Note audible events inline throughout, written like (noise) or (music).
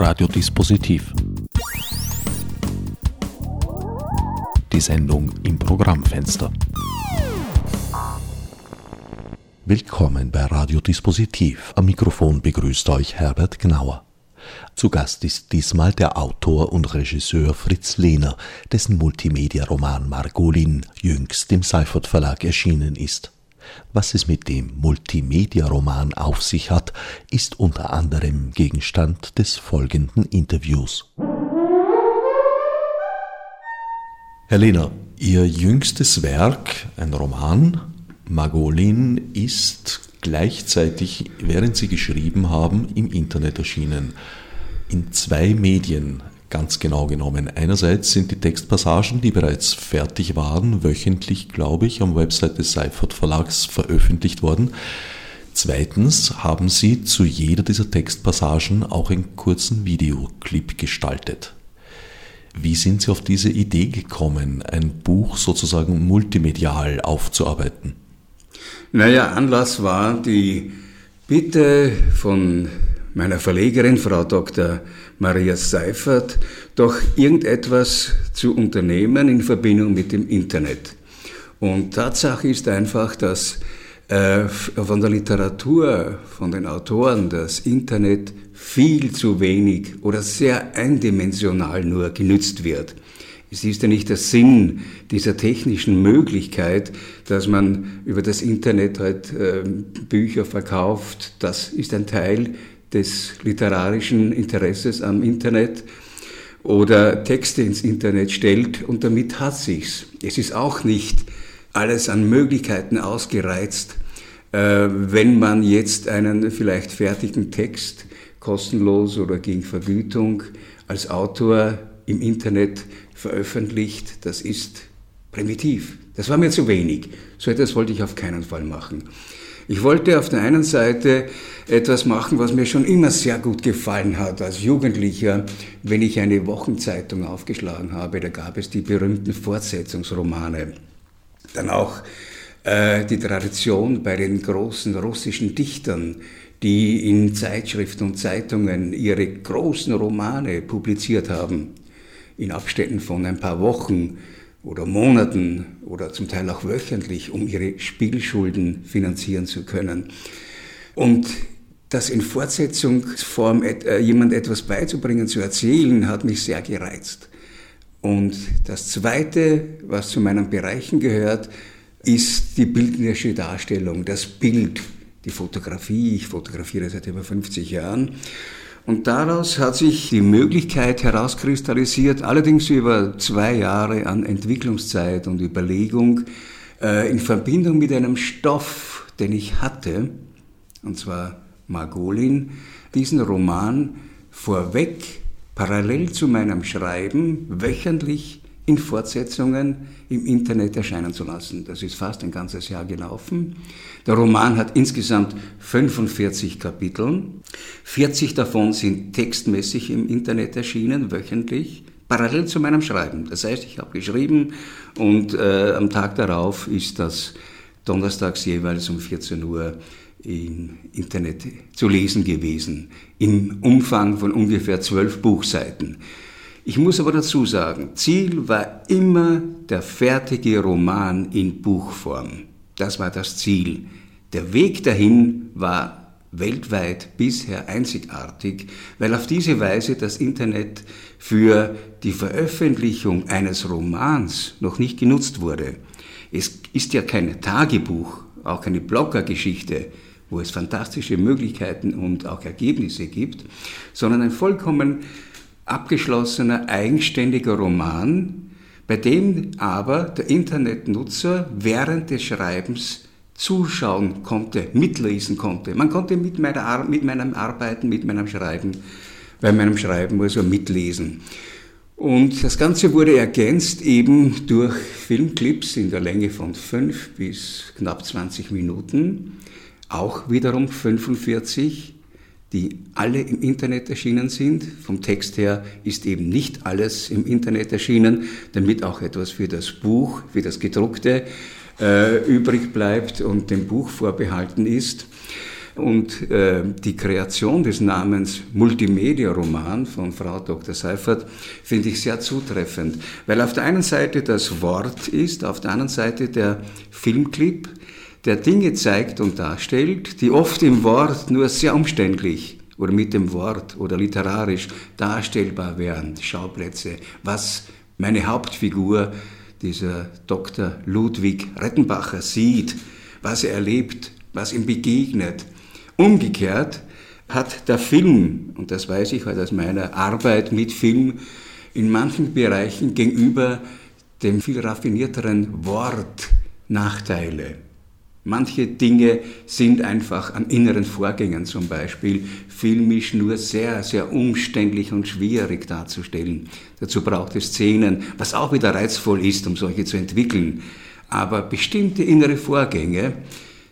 Radiodispositiv. Die Sendung im Programmfenster. Willkommen bei Radiodispositiv. Am Mikrofon begrüßt euch Herbert Gnauer. Zu Gast ist diesmal der Autor und Regisseur Fritz Lehner, dessen Multimedia-Roman Margolin jüngst im Seifert Verlag erschienen ist. Was es mit dem Multimedia-Roman auf sich hat, ist unter anderem Gegenstand des folgenden Interviews. Herr Lehner, Ihr jüngstes Werk, ein Roman, Magolin, ist gleichzeitig, während Sie geschrieben haben, im Internet erschienen. In zwei Medien, ganz genau genommen. Einerseits sind die Textpassagen, die bereits fertig waren, wöchentlich, glaube ich, am Website des Seifert Verlags veröffentlicht worden. Zweitens haben Sie zu jeder dieser Textpassagen auch einen kurzen Videoclip gestaltet. Wie sind Sie auf diese Idee gekommen, ein Buch sozusagen multimedial aufzuarbeiten? Naja, Anlass war die Bitte von meiner Verlegerin, Frau Dr. Maria Seifert, doch irgendetwas zu unternehmen in Verbindung mit dem Internet. Und Tatsache ist einfach, dass äh, von der Literatur, von den Autoren das Internet viel zu wenig oder sehr eindimensional nur genützt wird. Es ist ja nicht der Sinn dieser technischen Möglichkeit, dass man über das Internet halt äh, Bücher verkauft. Das ist ein Teil des literarischen Interesses am Internet oder Texte ins Internet stellt und damit hat sich's. Es ist auch nicht alles an Möglichkeiten ausgereizt, äh, wenn man jetzt einen vielleicht fertigen Text kostenlos oder gegen Vergütung als Autor im Internet veröffentlicht. Das ist primitiv. Das war mir zu wenig. So etwas wollte ich auf keinen Fall machen. Ich wollte auf der einen Seite etwas machen, was mir schon immer sehr gut gefallen hat als Jugendlicher, wenn ich eine Wochenzeitung aufgeschlagen habe. Da gab es die berühmten Fortsetzungsromane. Dann auch äh, die Tradition bei den großen russischen Dichtern, die in Zeitschriften und Zeitungen ihre großen Romane publiziert haben, in Abständen von ein paar Wochen oder Monaten oder zum Teil auch wöchentlich, um ihre Spielschulden finanzieren zu können. Und das in Fortsetzungsform äh, jemand etwas beizubringen, zu erzählen, hat mich sehr gereizt. Und das Zweite, was zu meinen Bereichen gehört, ist die bildnerische Darstellung, das Bild, die Fotografie. Ich fotografiere seit über 50 Jahren. Und daraus hat sich die Möglichkeit herauskristallisiert, allerdings über zwei Jahre an Entwicklungszeit und Überlegung, äh, in Verbindung mit einem Stoff, den ich hatte, und zwar Margolin, diesen Roman vorweg, parallel zu meinem Schreiben, wöchentlich in Fortsetzungen im Internet erscheinen zu lassen. Das ist fast ein ganzes Jahr gelaufen. Der Roman hat insgesamt 45 Kapitel. 40 davon sind textmäßig im Internet erschienen, wöchentlich, parallel zu meinem Schreiben. Das heißt, ich habe geschrieben und äh, am Tag darauf ist das donnerstags jeweils um 14 Uhr im Internet zu lesen gewesen, im Umfang von ungefähr zwölf Buchseiten. Ich muss aber dazu sagen, Ziel war immer der fertige Roman in Buchform. Das war das Ziel. Der Weg dahin war weltweit bisher einzigartig, weil auf diese Weise das Internet für die Veröffentlichung eines Romans noch nicht genutzt wurde. Es ist ja kein Tagebuch, auch keine Bloggergeschichte, wo es fantastische Möglichkeiten und auch Ergebnisse gibt, sondern ein vollkommen abgeschlossener, eigenständiger Roman, bei dem aber der Internetnutzer während des Schreibens zuschauen konnte, mitlesen konnte. Man konnte mit, meiner, mit meinem Arbeiten, mit meinem Schreiben, bei meinem Schreiben also mitlesen. Und das Ganze wurde ergänzt eben durch Filmclips in der Länge von fünf bis knapp 20 Minuten, auch wiederum 45 die alle im Internet erschienen sind. Vom Text her ist eben nicht alles im Internet erschienen, damit auch etwas für das Buch, für das gedruckte äh, übrig bleibt und dem Buch vorbehalten ist. Und äh, die Kreation des Namens Multimedia-Roman von Frau Dr. Seifert finde ich sehr zutreffend, weil auf der einen Seite das Wort ist, auf der anderen Seite der Filmclip, der Dinge zeigt und darstellt, die oft im Wort nur sehr umständlich oder mit dem Wort oder literarisch darstellbar wären, Schauplätze, was meine Hauptfigur, dieser Dr. Ludwig Rettenbacher, sieht, was er erlebt, was ihm begegnet. Umgekehrt hat der Film, und das weiß ich halt aus meiner Arbeit mit Film, in manchen Bereichen gegenüber dem viel raffinierteren Wort Nachteile. Manche Dinge sind einfach an inneren Vorgängen zum Beispiel filmisch nur sehr, sehr umständlich und schwierig darzustellen. Dazu braucht es Szenen, was auch wieder reizvoll ist, um solche zu entwickeln. Aber bestimmte innere Vorgänge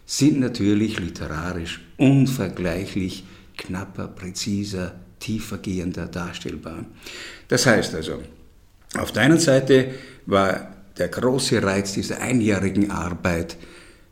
sind natürlich literarisch unvergleichlich knapper, präziser, tiefergehender darstellbar. Das heißt also, auf der einen Seite war der große Reiz dieser einjährigen Arbeit,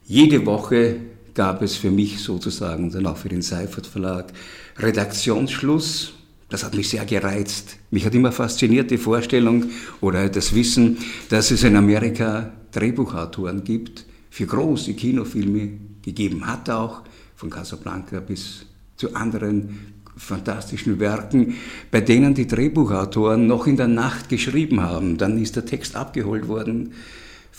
jede Woche gab es für mich sozusagen, dann auch für den Seifert Verlag, Redaktionsschluss. Das hat mich sehr gereizt. Mich hat immer fasziniert die Vorstellung oder das Wissen, dass es in Amerika Drehbuchautoren gibt für große Kinofilme, gegeben hat auch, von Casablanca bis zu anderen fantastischen Werken, bei denen die Drehbuchautoren noch in der Nacht geschrieben haben. Dann ist der Text abgeholt worden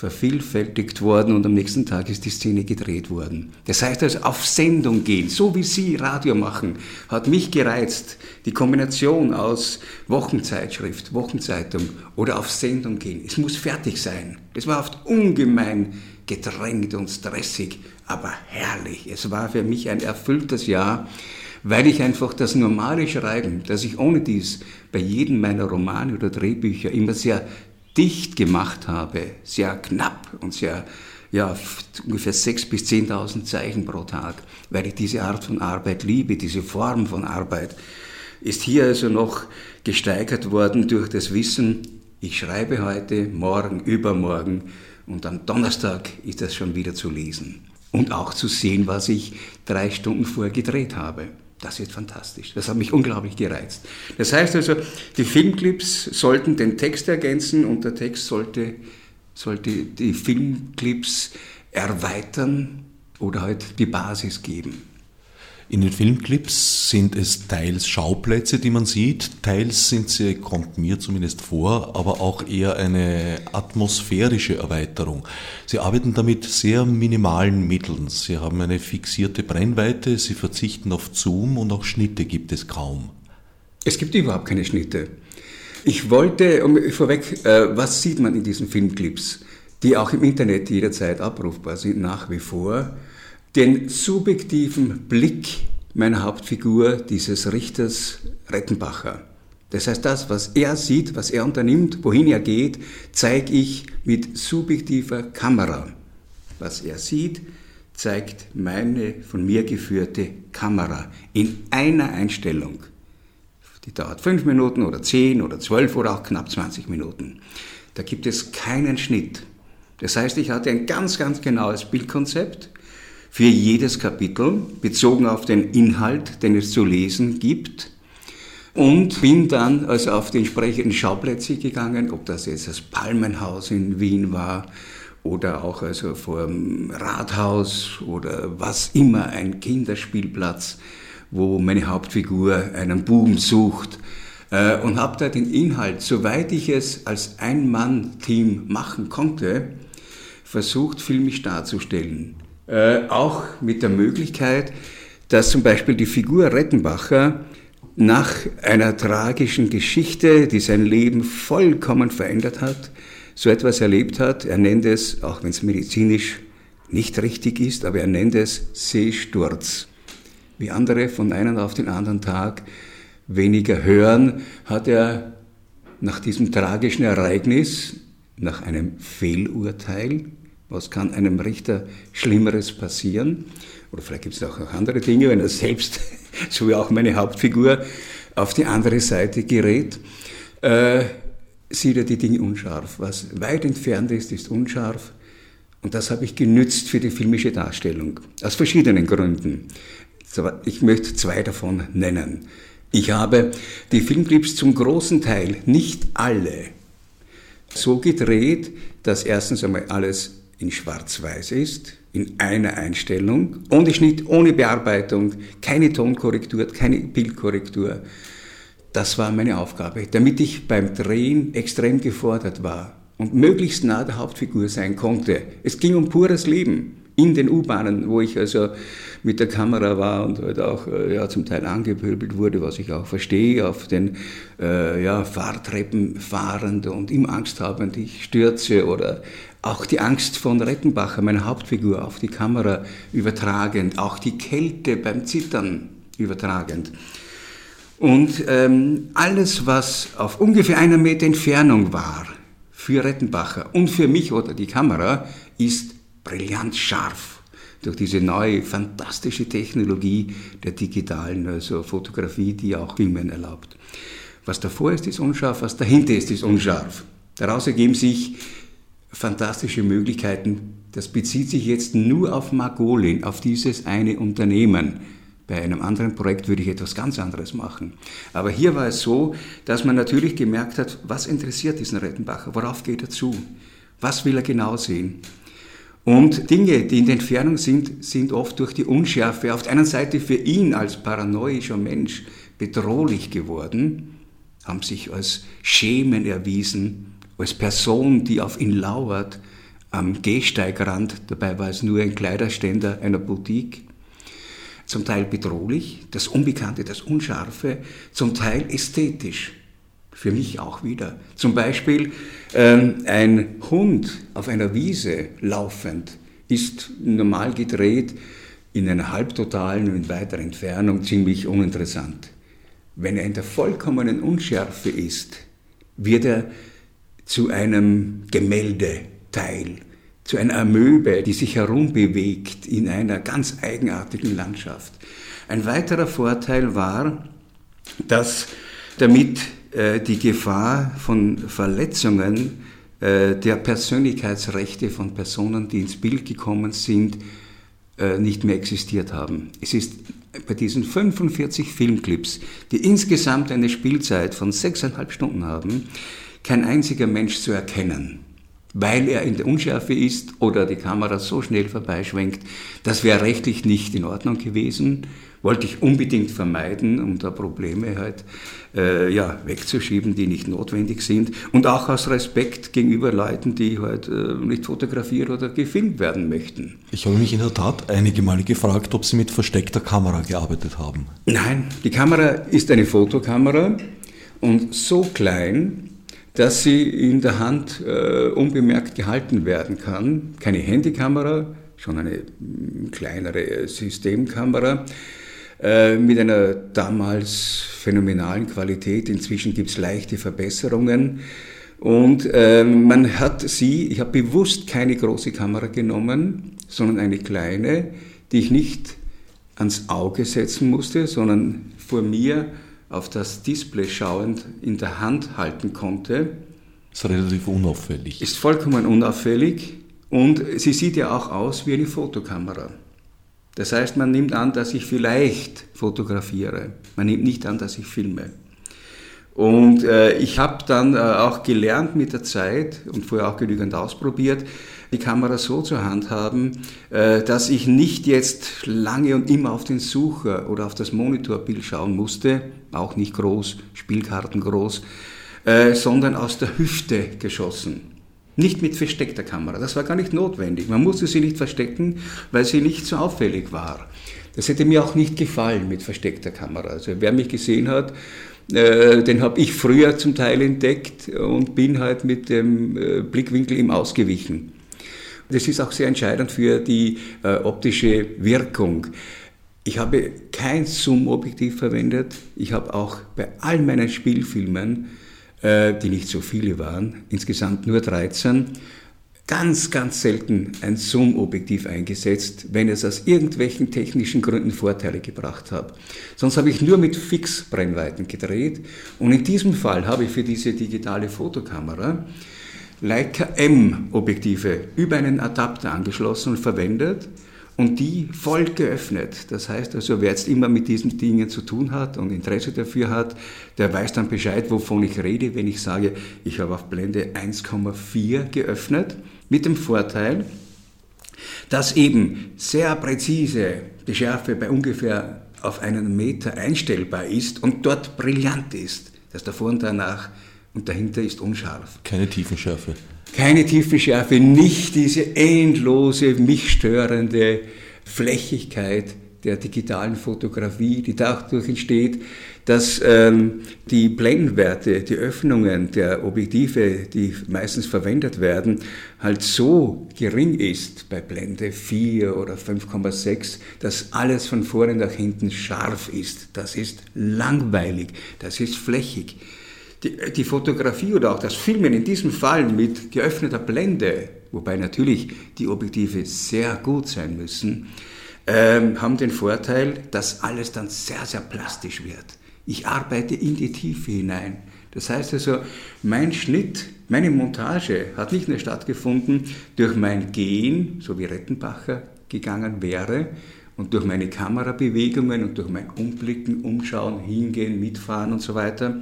vervielfältigt worden und am nächsten Tag ist die Szene gedreht worden. Das heißt also auf Sendung gehen, so wie Sie Radio machen, hat mich gereizt. Die Kombination aus Wochenzeitschrift, Wochenzeitung oder auf Sendung gehen. Es muss fertig sein. Es war oft ungemein gedrängt und stressig, aber herrlich. Es war für mich ein erfülltes Jahr, weil ich einfach das normale Schreiben, das ich ohne dies bei jedem meiner Romane oder Drehbücher immer sehr dicht gemacht habe, sehr knapp und sehr, ja, ungefähr 6.000 bis 10.000 Zeichen pro Tag, weil ich diese Art von Arbeit liebe, diese Form von Arbeit, ist hier also noch gesteigert worden durch das Wissen, ich schreibe heute, morgen, übermorgen und am Donnerstag ist das schon wieder zu lesen. Und auch zu sehen, was ich drei Stunden vorher gedreht habe. Das wird fantastisch. Das hat mich unglaublich gereizt. Das heißt also, die Filmclips sollten den Text ergänzen und der Text sollte, sollte die Filmclips erweitern oder halt die Basis geben. In den Filmclips sind es teils Schauplätze, die man sieht, teils sind sie, kommt mir zumindest vor, aber auch eher eine atmosphärische Erweiterung. Sie arbeiten damit sehr minimalen Mitteln. Sie haben eine fixierte Brennweite, sie verzichten auf Zoom und auch Schnitte gibt es kaum. Es gibt überhaupt keine Schnitte. Ich wollte, um, vorweg, äh, was sieht man in diesen Filmclips, die auch im Internet jederzeit abrufbar sind, nach wie vor? Den subjektiven Blick meiner Hauptfigur, dieses Richters Rettenbacher. Das heißt, das, was er sieht, was er unternimmt, wohin er geht, zeige ich mit subjektiver Kamera. Was er sieht, zeigt meine von mir geführte Kamera in einer Einstellung. Die dauert fünf Minuten oder zehn oder zwölf oder auch knapp 20 Minuten. Da gibt es keinen Schnitt. Das heißt, ich hatte ein ganz, ganz genaues Bildkonzept für jedes Kapitel, bezogen auf den Inhalt, den es zu lesen gibt. Und bin dann also auf die entsprechenden Schauplätze gegangen, ob das jetzt das Palmenhaus in Wien war oder auch also vor dem Rathaus oder was immer, ein Kinderspielplatz, wo meine Hauptfigur einen Buben sucht äh, und habe da den Inhalt, soweit ich es als Ein-Mann-Team machen konnte, versucht filmisch darzustellen. Äh, auch mit der Möglichkeit, dass zum Beispiel die Figur Rettenbacher nach einer tragischen Geschichte, die sein Leben vollkommen verändert hat, so etwas erlebt hat. Er nennt es, auch wenn es medizinisch nicht richtig ist, aber er nennt es Seesturz. Wie andere von einem auf den anderen Tag weniger hören, hat er nach diesem tragischen Ereignis, nach einem Fehlurteil, was kann einem Richter Schlimmeres passieren? Oder vielleicht gibt es auch noch andere Dinge, wenn er selbst, (laughs) so wie auch meine Hauptfigur, auf die andere Seite gerät, äh, sieht er die Dinge unscharf. Was weit entfernt ist, ist unscharf. Und das habe ich genützt für die filmische Darstellung. Aus verschiedenen Gründen. Ich möchte zwei davon nennen. Ich habe die Filmclips zum großen Teil, nicht alle, so gedreht, dass erstens einmal alles in Schwarz-Weiß ist, in einer Einstellung, ohne Schnitt, ohne Bearbeitung, keine Tonkorrektur, keine Bildkorrektur. Das war meine Aufgabe, damit ich beim Drehen extrem gefordert war und möglichst nah der Hauptfigur sein konnte. Es ging um pures Leben in den U-Bahnen, wo ich also mit der Kamera war und halt auch äh, ja, zum Teil angepöbelt wurde, was ich auch verstehe, auf den äh, ja, Fahrtreppen fahrend und immer Angst habend, ich stürze oder auch die Angst von Rettenbacher, meiner Hauptfigur, auf die Kamera übertragend, auch die Kälte beim Zittern übertragend. Und ähm, alles, was auf ungefähr einer Meter Entfernung war, für Rettenbacher und für mich oder die Kamera, ist brillant scharf durch diese neue fantastische Technologie der digitalen also Fotografie, die auch Filmen erlaubt. Was davor ist, ist unscharf, was dahinter ist, ist unscharf. Daraus ergeben sich fantastische Möglichkeiten. Das bezieht sich jetzt nur auf Magolin, auf dieses eine Unternehmen. Bei einem anderen Projekt würde ich etwas ganz anderes machen. Aber hier war es so, dass man natürlich gemerkt hat, was interessiert diesen Rettenbacher, worauf geht er zu, was will er genau sehen. Und Dinge, die in der Entfernung sind, sind oft durch die Unschärfe auf der einen Seite für ihn als paranoischer Mensch bedrohlich geworden, haben sich als Schemen erwiesen, als Person, die auf ihn lauert, am Gehsteigrand, dabei war es nur ein Kleiderständer einer Boutique, zum Teil bedrohlich, das Unbekannte, das Unscharfe, zum Teil ästhetisch für mich auch wieder. Zum Beispiel ähm, ein Hund auf einer Wiese laufend ist normal gedreht in einer halbtotalen und weiter Entfernung ziemlich uninteressant. Wenn er in der vollkommenen Unschärfe ist, wird er zu einem Gemäldeteil, zu einer Amöbe, die sich herumbewegt in einer ganz eigenartigen Landschaft. Ein weiterer Vorteil war, dass damit äh, die Gefahr von Verletzungen äh, der Persönlichkeitsrechte von Personen, die ins Bild gekommen sind, äh, nicht mehr existiert haben. Es ist bei diesen 45 Filmclips, die insgesamt eine Spielzeit von sechseinhalb Stunden haben, kein einziger Mensch zu erkennen, weil er in der Unschärfe ist oder die Kamera so schnell vorbeischwenkt. Das wäre rechtlich nicht in Ordnung gewesen wollte ich unbedingt vermeiden, um da Probleme halt äh, ja, wegzuschieben, die nicht notwendig sind. Und auch aus Respekt gegenüber Leuten, die halt äh, nicht fotografiert oder gefilmt werden möchten. Ich habe mich in der Tat einige Male gefragt, ob Sie mit versteckter Kamera gearbeitet haben. Nein, die Kamera ist eine Fotokamera und so klein, dass sie in der Hand äh, unbemerkt gehalten werden kann. Keine Handykamera, schon eine kleinere Systemkamera. Äh, mit einer damals phänomenalen Qualität. Inzwischen gibt es leichte Verbesserungen. Und äh, man hat sie, ich habe bewusst keine große Kamera genommen, sondern eine kleine, die ich nicht ans Auge setzen musste, sondern vor mir auf das Display schauend in der Hand halten konnte. Ist relativ unauffällig. Ist vollkommen unauffällig und sie sieht ja auch aus wie eine Fotokamera. Das heißt, man nimmt an, dass ich vielleicht fotografiere. Man nimmt nicht an, dass ich filme. Und äh, ich habe dann äh, auch gelernt mit der Zeit und vorher auch genügend ausprobiert, die Kamera so zu handhaben, äh, dass ich nicht jetzt lange und immer auf den Sucher oder auf das Monitorbild schauen musste, auch nicht groß, Spielkarten groß, äh, sondern aus der Hüfte geschossen. Nicht mit versteckter Kamera, das war gar nicht notwendig. Man musste sie nicht verstecken, weil sie nicht so auffällig war. Das hätte mir auch nicht gefallen mit versteckter Kamera. Also wer mich gesehen hat, äh, den habe ich früher zum Teil entdeckt und bin halt mit dem Blickwinkel ihm ausgewichen. Das ist auch sehr entscheidend für die äh, optische Wirkung. Ich habe kein Zoom-Objektiv verwendet. Ich habe auch bei all meinen Spielfilmen äh, die nicht so viele waren, insgesamt nur 13, ganz, ganz selten ein Zoom-Objektiv eingesetzt, wenn es aus irgendwelchen technischen Gründen Vorteile gebracht hat. Sonst habe ich nur mit Fixbrennweiten gedreht und in diesem Fall habe ich für diese digitale Fotokamera Leica M-Objektive über einen Adapter angeschlossen und verwendet und die voll geöffnet. Das heißt also, wer jetzt immer mit diesen Dingen zu tun hat und Interesse dafür hat, der weiß dann Bescheid, wovon ich rede, wenn ich sage, ich habe auf Blende 1,4 geöffnet, mit dem Vorteil, dass eben sehr präzise die Schärfe bei ungefähr auf einen Meter einstellbar ist und dort brillant ist. Das davor und danach und dahinter ist unscharf. Keine Tiefenschärfe. Keine Tiefenschärfe, nicht diese endlose, mich störende Flächigkeit der digitalen Fotografie, die dadurch entsteht, dass ähm, die Blendenwerte, die Öffnungen der Objektive, die meistens verwendet werden, halt so gering ist bei Blende 4 oder 5,6, dass alles von vorne nach hinten scharf ist. Das ist langweilig, das ist flächig. Die, die Fotografie oder auch das Filmen in diesem Fall mit geöffneter Blende, wobei natürlich die Objektive sehr gut sein müssen, ähm, haben den Vorteil, dass alles dann sehr, sehr plastisch wird. Ich arbeite in die Tiefe hinein. Das heißt also, mein Schnitt, meine Montage hat nicht nur stattgefunden durch mein Gehen, so wie Rettenbacher gegangen wäre, und durch meine Kamerabewegungen und durch mein Umblicken, Umschauen, Hingehen, Mitfahren und so weiter,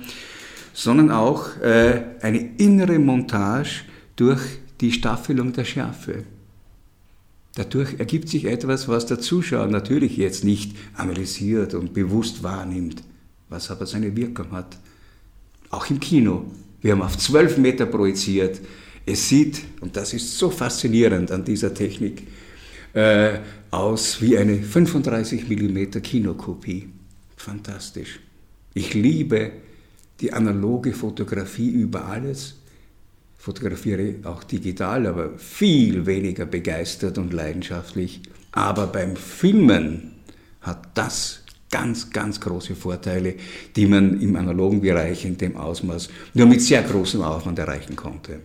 sondern auch äh, eine innere Montage durch die Staffelung der Schärfe. Dadurch ergibt sich etwas, was der Zuschauer natürlich jetzt nicht analysiert und bewusst wahrnimmt, was aber seine Wirkung hat. Auch im Kino. Wir haben auf zwölf Meter projiziert. Es sieht, und das ist so faszinierend an dieser Technik, äh, aus wie eine 35 mm Kinokopie. Fantastisch. Ich liebe die analoge Fotografie über alles fotografiere auch digital, aber viel weniger begeistert und leidenschaftlich. Aber beim Filmen hat das ganz, ganz große Vorteile, die man im analogen Bereich in dem Ausmaß nur mit sehr großem Aufwand erreichen konnte.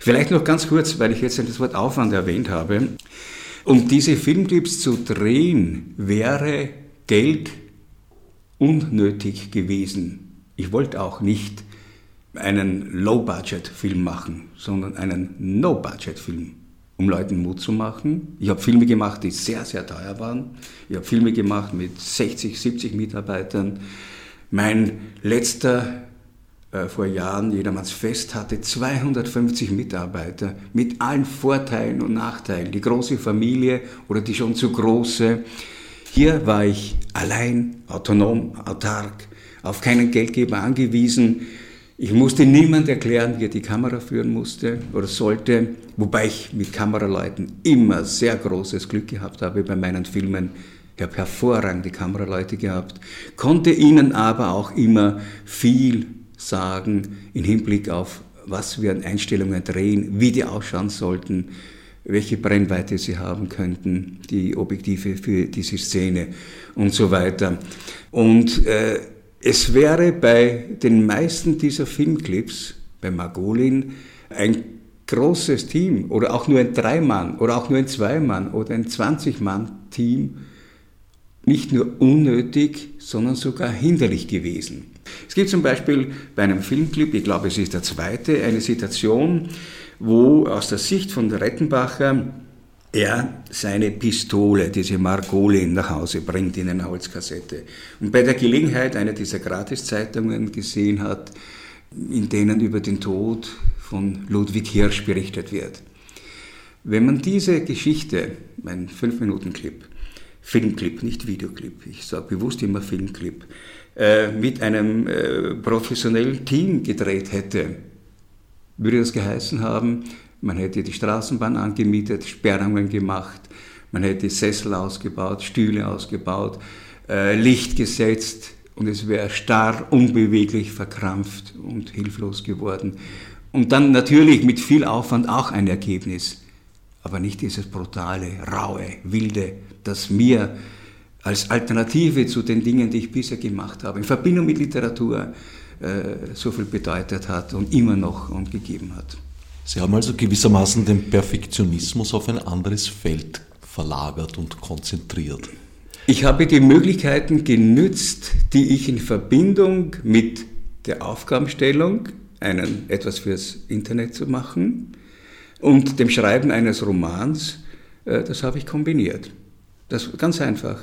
Vielleicht noch ganz kurz, weil ich jetzt das Wort Aufwand erwähnt habe. Um diese Filmclips zu drehen, wäre Geld unnötig gewesen. Ich wollte auch nicht einen Low-Budget-Film machen, sondern einen No-Budget-Film, um Leuten Mut zu machen. Ich habe Filme gemacht, die sehr, sehr teuer waren. Ich habe Filme gemacht mit 60, 70 Mitarbeitern. Mein letzter äh, vor Jahren, Jedermanns Fest, hatte 250 Mitarbeiter mit allen Vorteilen und Nachteilen. Die große Familie oder die schon zu große. Hier war ich allein, autonom, autark, auf keinen Geldgeber angewiesen ich musste niemand erklären, wie er die Kamera führen musste oder sollte, wobei ich mit Kameraleuten immer sehr großes Glück gehabt habe bei meinen Filmen. Ich habe hervorragende Kameraleute gehabt, konnte ihnen aber auch immer viel sagen im Hinblick auf, was wir an Einstellungen drehen, wie die ausschauen sollten, welche Brennweite sie haben könnten, die Objektive für diese Szene und so weiter. Und äh, es wäre bei den meisten dieser Filmclips, bei Margolin, ein großes Team oder auch nur ein Dreimann oder auch nur ein Zweimann oder ein 20-Mann-Team nicht nur unnötig, sondern sogar hinderlich gewesen. Es gibt zum Beispiel bei einem Filmclip, ich glaube es ist der zweite, eine Situation, wo aus der Sicht von Rettenbacher er seine Pistole, diese Margolin, nach Hause bringt in eine Holzkassette. Und bei der Gelegenheit eine dieser Gratiszeitungen gesehen hat, in denen über den Tod von Ludwig Hirsch berichtet wird. Wenn man diese Geschichte, mein 5-Minuten-Clip, Filmclip, nicht Videoclip, ich sage bewusst immer Filmclip, äh, mit einem äh, professionellen Team gedreht hätte, würde das geheißen haben, man hätte die Straßenbahn angemietet, Sperrungen gemacht, man hätte Sessel ausgebaut, Stühle ausgebaut, äh, Licht gesetzt und es wäre starr, unbeweglich, verkrampft und hilflos geworden. Und dann natürlich mit viel Aufwand auch ein Ergebnis, aber nicht dieses brutale, raue, wilde, das mir als Alternative zu den Dingen, die ich bisher gemacht habe, in Verbindung mit Literatur äh, so viel bedeutet hat und immer noch und gegeben hat. Sie haben also gewissermaßen den Perfektionismus auf ein anderes Feld verlagert und konzentriert. Ich habe die Möglichkeiten genützt, die ich in Verbindung mit der Aufgabenstellung, einen, etwas fürs Internet zu machen, und dem Schreiben eines Romans, äh, das habe ich kombiniert. Das ganz einfach.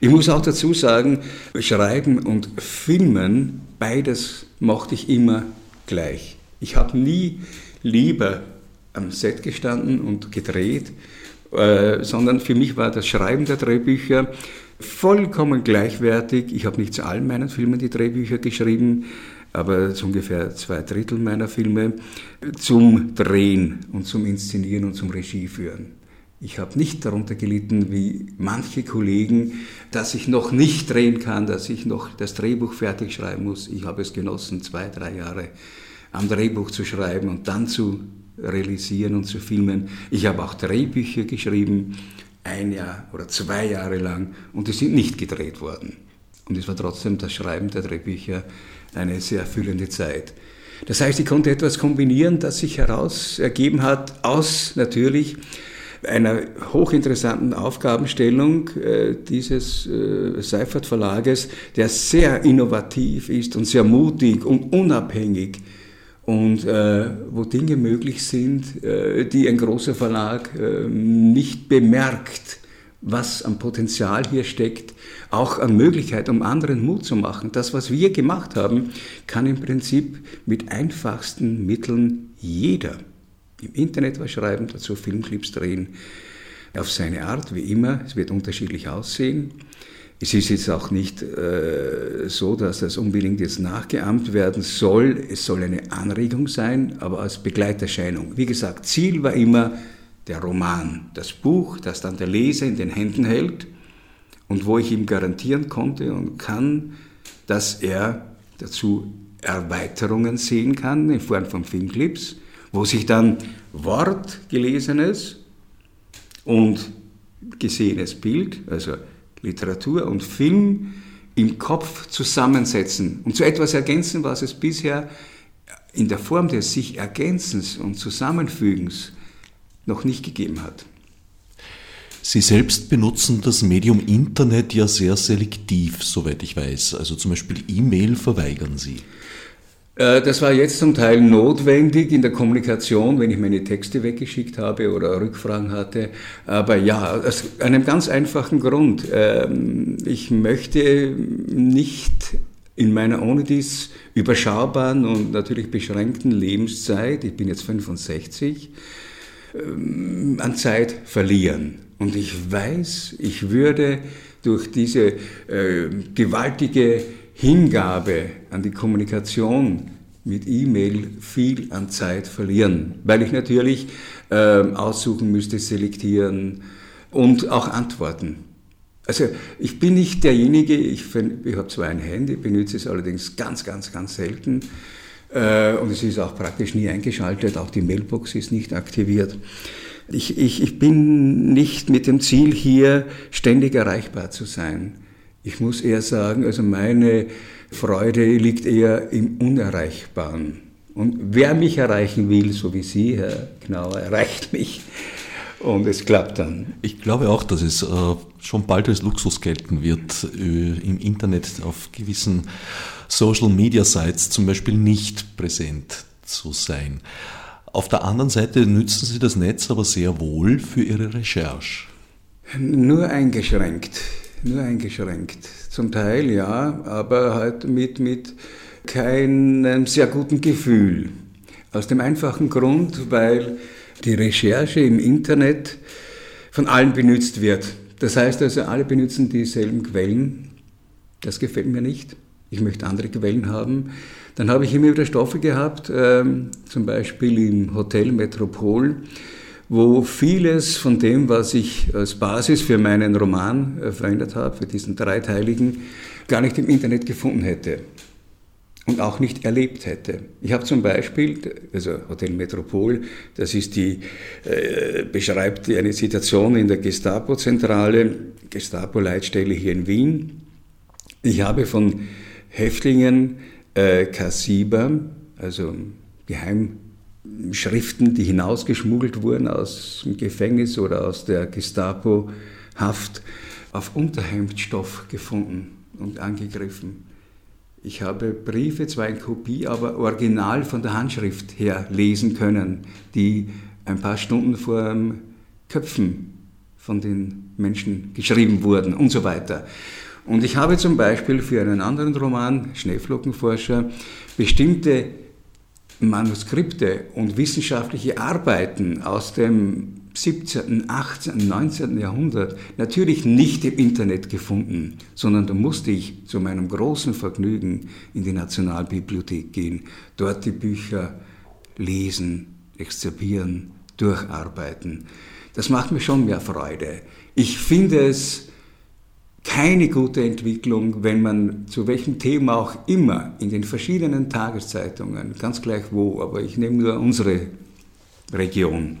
Ich muss auch dazu sagen, Schreiben und Filmen, beides mochte ich immer gleich. Ich habe nie lieber am Set gestanden und gedreht, äh, sondern für mich war das Schreiben der Drehbücher vollkommen gleichwertig. Ich habe nicht zu allen meinen Filmen die Drehbücher geschrieben, aber zu ungefähr zwei Drittel meiner Filme zum Drehen und zum Inszenieren und zum Regieführen. Ich habe nicht darunter gelitten wie manche Kollegen, dass ich noch nicht drehen kann, dass ich noch das Drehbuch fertig schreiben muss. Ich habe es genossen, zwei, drei Jahre am Drehbuch zu schreiben und dann zu realisieren und zu filmen. Ich habe auch Drehbücher geschrieben, ein Jahr oder zwei Jahre lang, und die sind nicht gedreht worden. Und es war trotzdem das Schreiben der Drehbücher eine sehr erfüllende Zeit. Das heißt, ich konnte etwas kombinieren, das sich heraus ergeben hat aus natürlich einer hochinteressanten Aufgabenstellung äh, dieses äh, Seifert Verlages, der sehr innovativ ist und sehr mutig und unabhängig und äh, wo Dinge möglich sind, äh, die ein großer Verlag äh, nicht bemerkt, was am Potenzial hier steckt, auch an Möglichkeit, um anderen Mut zu machen. Das, was wir gemacht haben, kann im Prinzip mit einfachsten Mitteln jeder im Internet was schreiben, dazu Filmclips drehen, auf seine Art, wie immer. Es wird unterschiedlich aussehen. Es ist jetzt auch nicht äh, so, dass das unbedingt jetzt nachgeahmt werden soll. Es soll eine Anregung sein, aber als Begleiterscheinung. Wie gesagt, Ziel war immer der Roman, das Buch, das dann der Leser in den Händen hält und wo ich ihm garantieren konnte und kann, dass er dazu Erweiterungen sehen kann in Form von Filmclips, wo sich dann Wort gelesenes und gesehenes Bild, also Literatur und Film im Kopf zusammensetzen und zu etwas ergänzen, was es bisher in der Form des sich Ergänzens und Zusammenfügens noch nicht gegeben hat. Sie selbst benutzen das Medium Internet ja sehr selektiv, soweit ich weiß. Also zum Beispiel E-Mail verweigern Sie. Äh, das war jetzt zum Teil notwendig in der Kommunikation, wenn ich meine Texte weggeschickt habe oder Rückfragen hatte. Aber ja, aus einem ganz einfachen Grund. Ähm, ich möchte nicht in meiner ohne dies überschaubaren und natürlich beschränkten Lebenszeit, ich bin jetzt 65, ähm, an Zeit verlieren. Und ich weiß, ich würde durch diese äh, gewaltige Hingabe an die Kommunikation mit E-Mail viel an Zeit verlieren, weil ich natürlich äh, aussuchen müsste, selektieren und auch antworten. Also ich bin nicht derjenige, ich, ich habe zwar ein Handy, benutze es allerdings ganz, ganz, ganz selten äh, und es ist auch praktisch nie eingeschaltet, auch die Mailbox ist nicht aktiviert. Ich, ich, ich bin nicht mit dem Ziel hier ständig erreichbar zu sein. Ich muss eher sagen, also meine Freude liegt eher im Unerreichbaren. Und wer mich erreichen will, so wie Sie, Herr Knauer, erreicht mich. Und es klappt dann. Ich glaube auch, dass es äh, schon bald als Luxus gelten wird, äh, im Internet auf gewissen Social Media Sites zum Beispiel nicht präsent zu sein. Auf der anderen Seite nützen Sie das Netz aber sehr wohl für Ihre Recherche. Nur eingeschränkt nur eingeschränkt. Zum Teil ja, aber halt mit, mit keinem sehr guten Gefühl. Aus dem einfachen Grund, weil die Recherche im Internet von allen benutzt wird. Das heißt also, alle benutzen dieselben Quellen. Das gefällt mir nicht. Ich möchte andere Quellen haben. Dann habe ich immer wieder Stoffe gehabt, ähm, zum Beispiel im Hotel Metropol wo vieles von dem, was ich als Basis für meinen Roman verändert habe, für diesen dreiteiligen, gar nicht im Internet gefunden hätte und auch nicht erlebt hätte. Ich habe zum Beispiel, also Hotel Metropol, das ist die, äh, beschreibt eine Situation in der Gestapo-Zentrale, Gestapo-Leitstelle hier in Wien. Ich habe von Häftlingen äh, K7, also Geheim Schriften, die hinausgeschmuggelt wurden aus dem Gefängnis oder aus der Gestapo-Haft, auf Unterhemdstoff gefunden und angegriffen. Ich habe Briefe, zwar in Kopie, aber original von der Handschrift her lesen können, die ein paar Stunden vor dem Köpfen von den Menschen geschrieben wurden und so weiter. Und ich habe zum Beispiel für einen anderen Roman, Schneeflockenforscher, bestimmte Manuskripte und wissenschaftliche Arbeiten aus dem 17., 18., 19. Jahrhundert natürlich nicht im Internet gefunden, sondern da musste ich zu meinem großen Vergnügen in die Nationalbibliothek gehen, dort die Bücher lesen, exzerpieren, durcharbeiten. Das macht mir schon mehr Freude. Ich finde es keine gute Entwicklung, wenn man zu welchem Thema auch immer in den verschiedenen Tageszeitungen, ganz gleich wo, aber ich nehme nur unsere Region,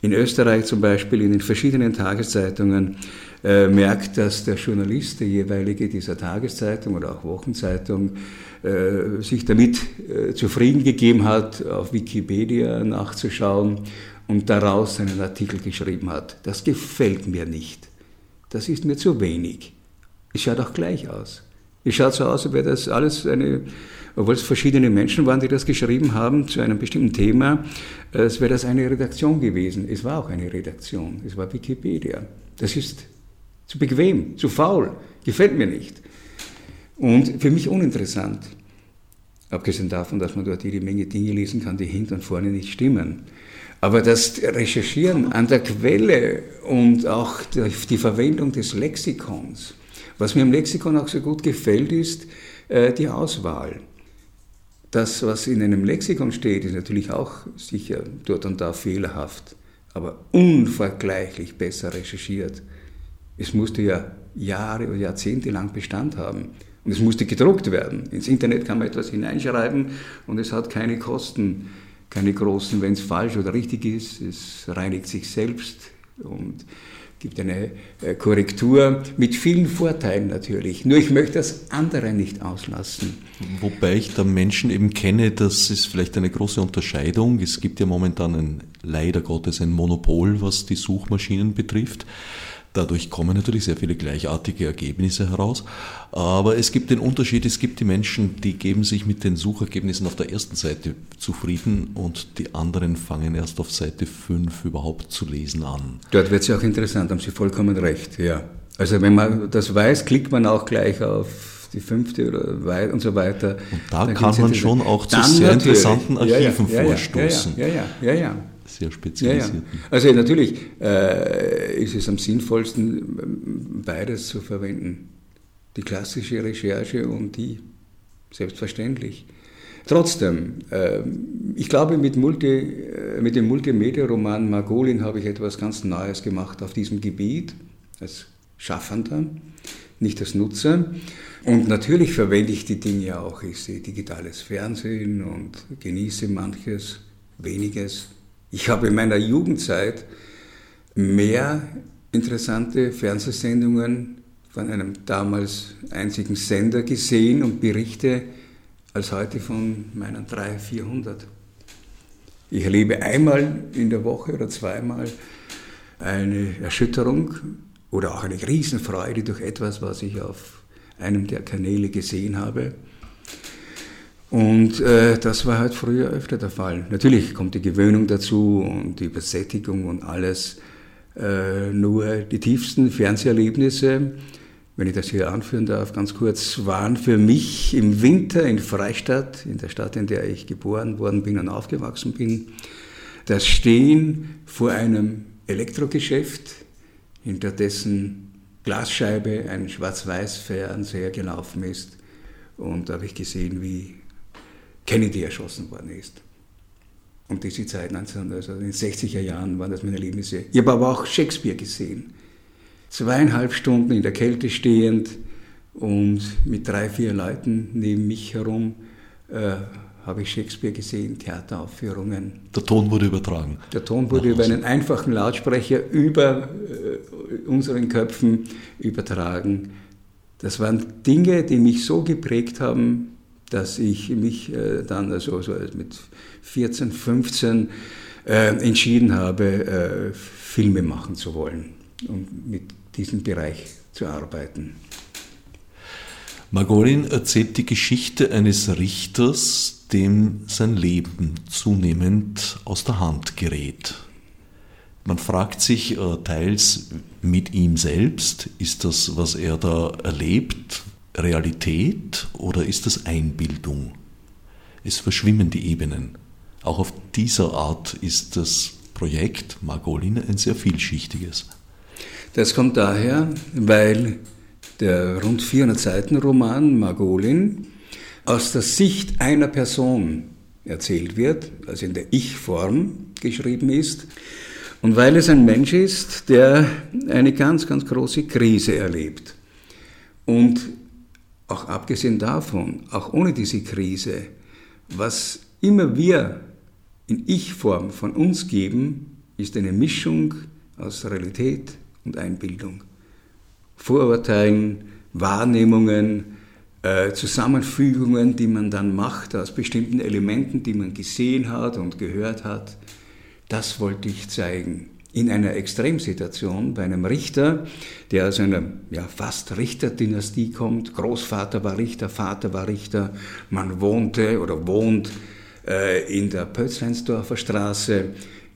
in Österreich zum Beispiel in den verschiedenen Tageszeitungen äh, merkt, dass der Journalist, der jeweilige dieser Tageszeitung oder auch Wochenzeitung, äh, sich damit äh, zufrieden gegeben hat, auf Wikipedia nachzuschauen und daraus einen Artikel geschrieben hat. Das gefällt mir nicht. Das ist mir zu wenig. Es schaut auch gleich aus. Es schaut so aus, als wäre das alles eine, obwohl es verschiedene Menschen waren, die das geschrieben haben zu einem bestimmten Thema, es wäre das eine Redaktion gewesen. Es war auch eine Redaktion. Es war Wikipedia. Das ist zu bequem, zu faul, gefällt mir nicht. Und für mich uninteressant. Abgesehen davon, dass man dort jede Menge Dinge lesen kann, die hinten und vorne nicht stimmen. Aber das Recherchieren an der Quelle und auch die Verwendung des Lexikons, was mir im Lexikon auch so gut gefällt, ist äh, die Auswahl. Das, was in einem Lexikon steht, ist natürlich auch sicher dort und da fehlerhaft, aber unvergleichlich besser recherchiert. Es musste ja Jahre oder Jahrzehnte lang Bestand haben. Und es musste gedruckt werden. Ins Internet kann man etwas hineinschreiben und es hat keine Kosten keine großen, wenn es falsch oder richtig ist. Es reinigt sich selbst und gibt eine äh, Korrektur mit vielen Vorteilen natürlich. Nur ich möchte das andere nicht auslassen. Wobei ich da Menschen eben kenne, das ist vielleicht eine große Unterscheidung. Es gibt ja momentan ein, leider Gottes ein Monopol, was die Suchmaschinen betrifft. Dadurch kommen natürlich sehr viele gleichartige Ergebnisse heraus. Aber es gibt den Unterschied, es gibt die Menschen, die geben sich mit den Suchergebnissen auf der ersten Seite zufrieden und die anderen fangen erst auf Seite 5 überhaupt zu lesen an. Dort wird es ja auch interessant, haben Sie vollkommen recht, ja. Also wenn man das weiß, klickt man auch gleich auf die fünfte oder weit und so weiter. Und da kann man schon auch zu sehr interessanten Archiven ja, ja, vorstoßen. Ja, ja, ja, ja. Sehr spezialisierten. Ja, ja. Also natürlich äh, ist es am sinnvollsten, beides zu verwenden. Die klassische Recherche und die, selbstverständlich. Trotzdem, äh, ich glaube, mit, Multi, äh, mit dem Multimedia-Roman Margolin habe ich etwas ganz Neues gemacht auf diesem Gebiet, als Schaffender, nicht als Nutzer. Und natürlich verwende ich die Dinge auch. Ich sehe digitales Fernsehen und genieße manches, weniges, ich habe in meiner Jugendzeit mehr interessante Fernsehsendungen von einem damals einzigen Sender gesehen und Berichte als heute von meinen 300, 400. Ich erlebe einmal in der Woche oder zweimal eine Erschütterung oder auch eine Riesenfreude durch etwas, was ich auf einem der Kanäle gesehen habe. Und äh, das war halt früher öfter der Fall. Natürlich kommt die Gewöhnung dazu und die Übersättigung und alles. Äh, nur die tiefsten Fernseherlebnisse, wenn ich das hier anführen darf, ganz kurz, waren für mich im Winter in Freistadt, in der Stadt, in der ich geboren worden bin und aufgewachsen bin, das Stehen vor einem Elektrogeschäft, hinter dessen Glasscheibe ein Schwarz-Weiß-Fernseher gelaufen ist. Und da habe ich gesehen, wie Kennedy erschossen worden ist. Um diese Zeit, 19, also in den 60er Jahren, waren das meine Erlebnisse. Ich habe aber auch Shakespeare gesehen. Zweieinhalb Stunden in der Kälte stehend und mit drei, vier Leuten neben mich herum äh, habe ich Shakespeare gesehen, Theateraufführungen. Der Ton wurde übertragen. Der Ton wurde über einen einfachen Lautsprecher über äh, unseren Köpfen übertragen. Das waren Dinge, die mich so geprägt haben, dass ich mich äh, dann also, so mit 14, 15 äh, entschieden habe, äh, Filme machen zu wollen und mit diesem Bereich zu arbeiten. Margolin erzählt die Geschichte eines Richters, dem sein Leben zunehmend aus der Hand gerät. Man fragt sich äh, teils mit ihm selbst, ist das, was er da erlebt, Realität oder ist das Einbildung? Es verschwimmen die Ebenen. Auch auf dieser Art ist das Projekt Margolin ein sehr vielschichtiges. Das kommt daher, weil der rund 400 Seiten Roman Margolin aus der Sicht einer Person erzählt wird, also in der Ich-Form geschrieben ist, und weil es ein Mensch ist, der eine ganz, ganz große Krise erlebt. Und auch abgesehen davon, auch ohne diese Krise, was immer wir in Ich-Form von uns geben, ist eine Mischung aus Realität und Einbildung. Vorurteilen, Wahrnehmungen, äh, Zusammenfügungen, die man dann macht aus bestimmten Elementen, die man gesehen hat und gehört hat, das wollte ich zeigen. In einer Extremsituation bei einem Richter, der aus einer ja, fast Richterdynastie kommt. Großvater war Richter, Vater war Richter. Man wohnte oder wohnt äh, in der Pötzleinsdorfer Straße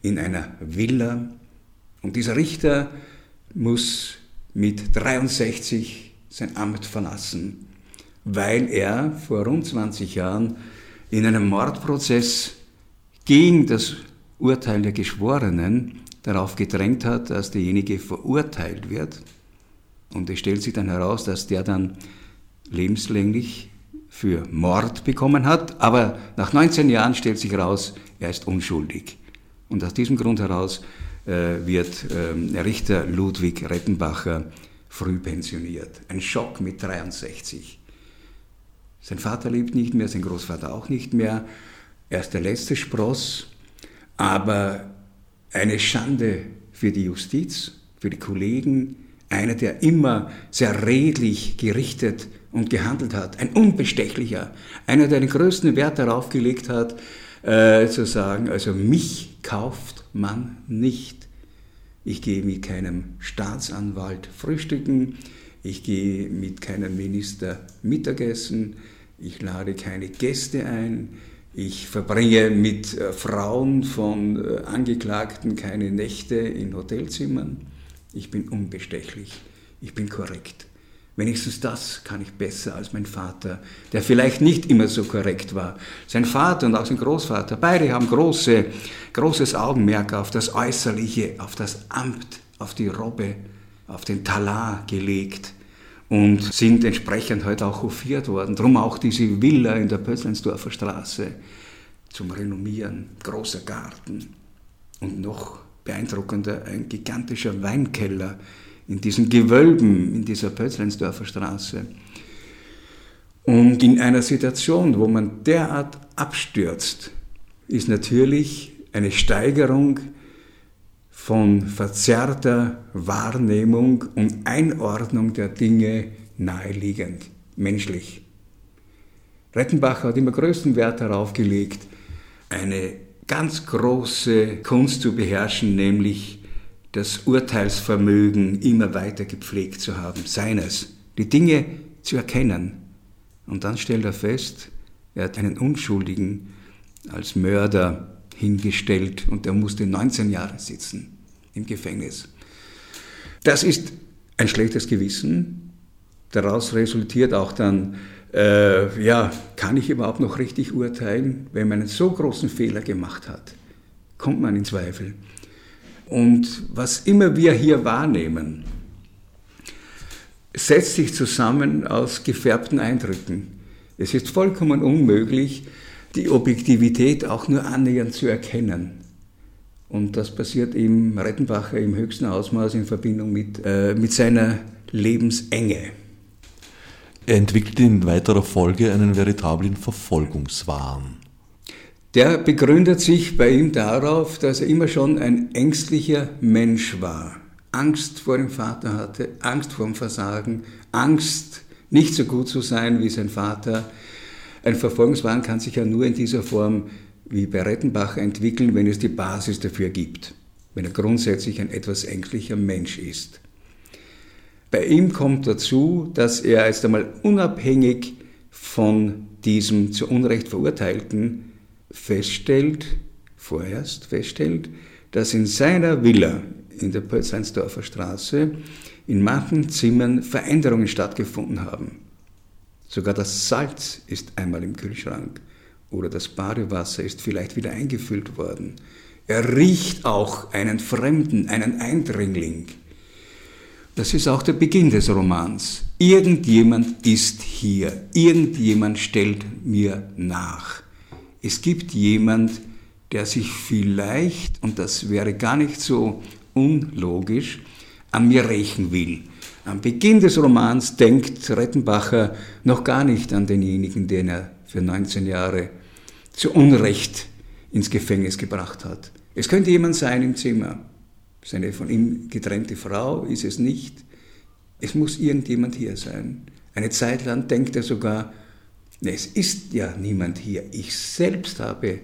in einer Villa. Und dieser Richter muss mit 63 sein Amt verlassen, weil er vor rund 20 Jahren in einem Mordprozess gegen das Urteil der Geschworenen darauf gedrängt hat, dass derjenige verurteilt wird. Und es stellt sich dann heraus, dass der dann lebenslänglich für Mord bekommen hat, aber nach 19 Jahren stellt sich heraus, er ist unschuldig. Und aus diesem Grund heraus äh, wird äh, Richter Ludwig Rettenbacher früh pensioniert. Ein Schock mit 63. Sein Vater lebt nicht mehr, sein Großvater auch nicht mehr. Er ist der letzte Spross, aber eine Schande für die Justiz, für die Kollegen, einer, der immer sehr redlich gerichtet und gehandelt hat, ein unbestechlicher, einer, der den größten Wert darauf gelegt hat, äh, zu sagen, also mich kauft man nicht. Ich gehe mit keinem Staatsanwalt frühstücken, ich gehe mit keinem Minister Mittagessen, ich lade keine Gäste ein, ich verbringe mit äh, Frauen von äh, Angeklagten keine Nächte in Hotelzimmern. Ich bin unbestechlich, ich bin korrekt. Wenigstens das kann ich besser als mein Vater, der vielleicht nicht immer so korrekt war. Sein Vater und auch sein Großvater, beide haben große, großes Augenmerk auf das Äußerliche, auf das Amt, auf die Robbe, auf den Talar gelegt und sind entsprechend heute auch hofiert worden. Drum auch diese Villa in der Pötzleinsdorfer Straße zum Renommieren, großer Garten und noch beeindruckender ein gigantischer Weinkeller in diesen Gewölben in dieser Pötzleinsdorfer Straße. Und in einer Situation, wo man derart abstürzt, ist natürlich eine Steigerung von verzerrter Wahrnehmung und Einordnung der Dinge naheliegend, menschlich. Rettenbacher hat immer größten Wert darauf gelegt, eine ganz große Kunst zu beherrschen, nämlich das Urteilsvermögen immer weiter gepflegt zu haben, seines, die Dinge zu erkennen. Und dann stellt er fest, er hat einen Unschuldigen als Mörder hingestellt und er musste 19 Jahre sitzen im Gefängnis. Das ist ein schlechtes Gewissen. Daraus resultiert auch dann, äh, ja, kann ich überhaupt noch richtig urteilen, wenn man einen so großen Fehler gemacht hat? Kommt man in Zweifel. Und was immer wir hier wahrnehmen, setzt sich zusammen aus gefärbten Eindrücken. Es ist vollkommen unmöglich, die Objektivität auch nur annähernd zu erkennen. Und das passiert im Rettenbacher im höchsten Ausmaß in Verbindung mit, äh, mit seiner Lebensenge. Er entwickelt in weiterer Folge einen veritablen Verfolgungswahn. Der begründet sich bei ihm darauf, dass er immer schon ein ängstlicher Mensch war. Angst vor dem Vater hatte, Angst vor dem Versagen, Angst, nicht so gut zu sein wie sein Vater. Ein Verfolgungswahn kann sich ja nur in dieser Form wie bei Rettenbacher entwickeln, wenn es die Basis dafür gibt, wenn er grundsätzlich ein etwas ängstlicher Mensch ist. Bei ihm kommt dazu, dass er erst einmal unabhängig von diesem zu Unrecht Verurteilten feststellt, vorerst feststellt, dass in seiner Villa in der Pölzleinsdorfer Straße in manchen Zimmern Veränderungen stattgefunden haben. Sogar das Salz ist einmal im Kühlschrank oder das Badewasser ist vielleicht wieder eingefüllt worden. Er riecht auch einen Fremden, einen Eindringling. Das ist auch der Beginn des Romans. Irgendjemand ist hier, irgendjemand stellt mir nach. Es gibt jemand, der sich vielleicht, und das wäre gar nicht so unlogisch, an mir rächen will. Am Beginn des Romans denkt Rettenbacher noch gar nicht an denjenigen, den er für 19 Jahre zu Unrecht ins Gefängnis gebracht hat. Es könnte jemand sein im Zimmer. Seine von ihm getrennte Frau ist es nicht. Es muss irgendjemand hier sein. Eine Zeit lang denkt er sogar, es ist ja niemand hier. Ich selbst habe